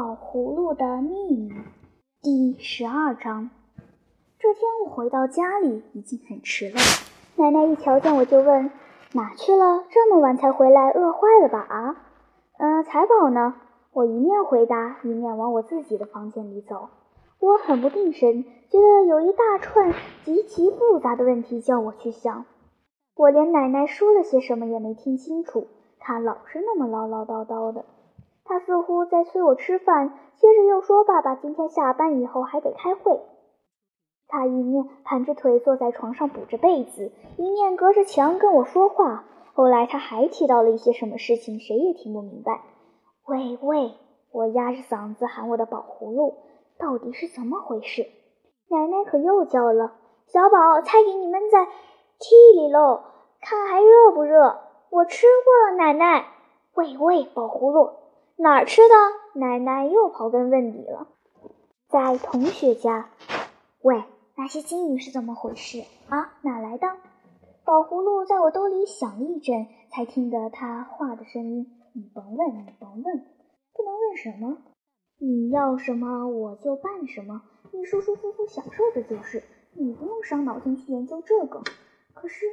宝葫芦的秘密第十二章。这天我回到家里已经很迟了，奶奶一瞧见我就问：“哪去了？这么晚才回来，饿坏了吧？”啊，嗯，财宝呢？我一面回答，一面往我自己的房间里走。我很不定神，觉得有一大串极其复杂的问题叫我去想。我连奶奶说了些什么也没听清楚，她老是那么唠唠叨叨的。他似乎在催我吃饭，接着又说：“爸爸今天下班以后还得开会。”他一面盘着腿坐在床上补着被子，一面隔着墙跟我说话。后来他还提到了一些什么事情，谁也听不明白。喂喂，我压着嗓子喊我的宝葫芦，到底是怎么回事？奶奶可又叫了：“小宝，菜给你们在屉里喽，看还热不热？”我吃过了，奶奶。喂喂，宝葫芦。哪儿吃的？奶奶又刨根问底了。在同学家。喂，那些金鱼是怎么回事啊？哪来的？宝葫芦在我兜里响了一阵，才听得他话的声音。你甭问，你甭问，不能问什么。你要什么我就办什么，你舒舒服服享受着就是。你不用伤脑筋去研究这个。可是，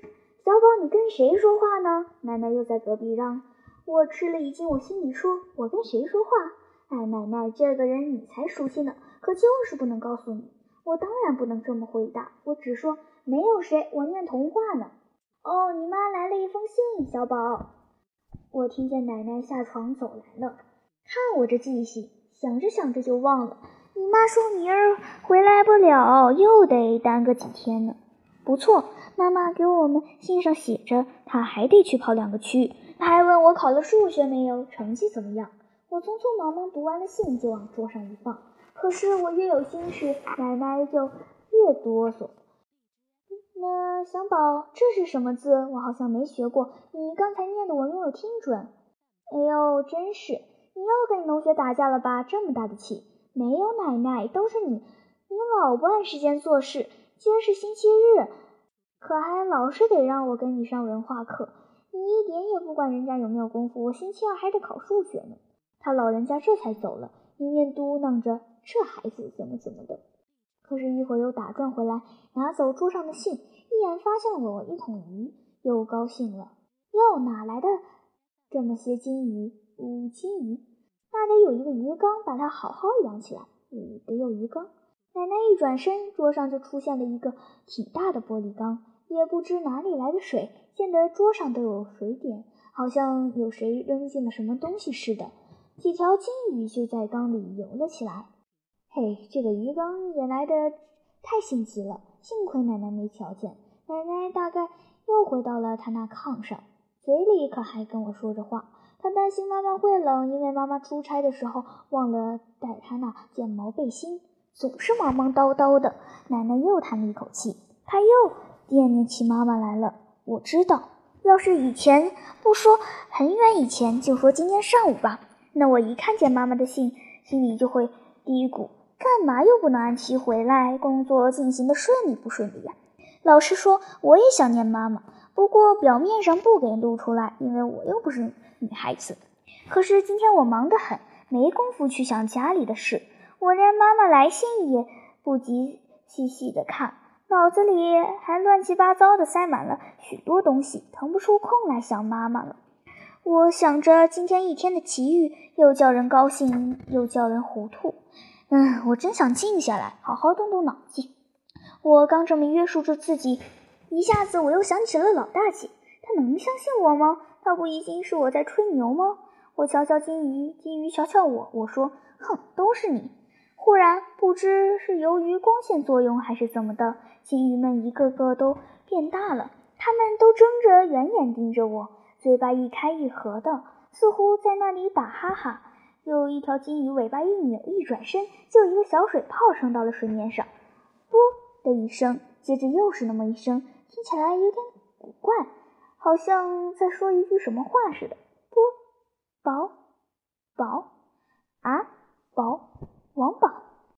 小宝，你跟谁说话呢？奶奶又在隔壁嚷。我吃了一惊，我心里说：“我跟谁说话？哎，奶奶，这个人你才熟悉呢，可就是不能告诉你。我当然不能这么回答，我只说没有谁，我念童话呢。哦，你妈来了一封信，小宝。我听见奶奶下床走来了，看我这记性，想着想着就忘了。你妈说明儿回来不了，又得耽搁几天呢。不错，妈妈给我们信上写着，她还得去跑两个区。我考了数学没有，成绩怎么样。我匆匆忙忙读完了信，就往桌上一放。可是我越有心事，奶奶就越哆嗦。那小宝，这是什么字？我好像没学过。你刚才念的我没有听准。哎呦，真是！你又跟你同学打架了吧？这么大的气！没有，奶奶，都是你，你老不按时间做事。今儿是星期日，可还老是得让我跟你上文化课。一点也不管人家有没有功夫，我星期二还得考数学呢。他老人家这才走了，一面嘟囔着这孩子怎么怎么的。可是，一会儿又打转回来，拿走桌上的信，一眼发现了我一桶鱼，又高兴了。哟，哪来的这么些金鱼？五金鱼，那得有一个鱼缸，把它好好养起来。嗯，得有鱼缸。奶奶一转身，桌上就出现了一个挺大的玻璃缸。也不知哪里来的水，溅得桌上都有水点，好像有谁扔进了什么东西似的。几条金鱼就在缸里游了起来。嘿，这个鱼缸也来得太心急了，幸亏奶奶没瞧见。奶奶大概又回到了她那炕上，嘴里可还跟我说着话。她担心妈妈会冷，因为妈妈出差的时候忘了带她那件毛背心，总是忙忙叨叨的。奶奶又叹了一口气，她又。惦念起妈妈来了，我知道，要是以前不说很远以前，就说今天上午吧，那我一看见妈妈的信，心里就会嘀咕：干嘛又不能按期回来？工作进行的顺利不顺利呀？老实说，我也想念妈妈，不过表面上不给露出来，因为我又不是女孩子。可是今天我忙得很，没工夫去想家里的事，我连妈妈来信也不及细细的看。脑子里还乱七八糟的塞满了许多东西，腾不出空来想妈妈了。我想着今天一天的奇遇，又叫人高兴，又叫人糊涂。嗯，我真想静下来，好好动动脑筋。我刚这么约束着自己，一下子我又想起了老大姐，她能相信我吗？她不一定是我在吹牛吗？我瞧瞧金鱼，金鱼瞧瞧我，我说：哼，都是你。忽然，不知是由于光线作用还是怎么的，金鱼们一个个都变大了。它们都睁着圆眼盯着我，嘴巴一开一合的，似乎在那里打哈哈。有一条金鱼尾巴一扭，一转身，就一个小水泡升到了水面上，啵的一声，接着又是那么一声，听起来有点古怪，好像在说一句什么话似的。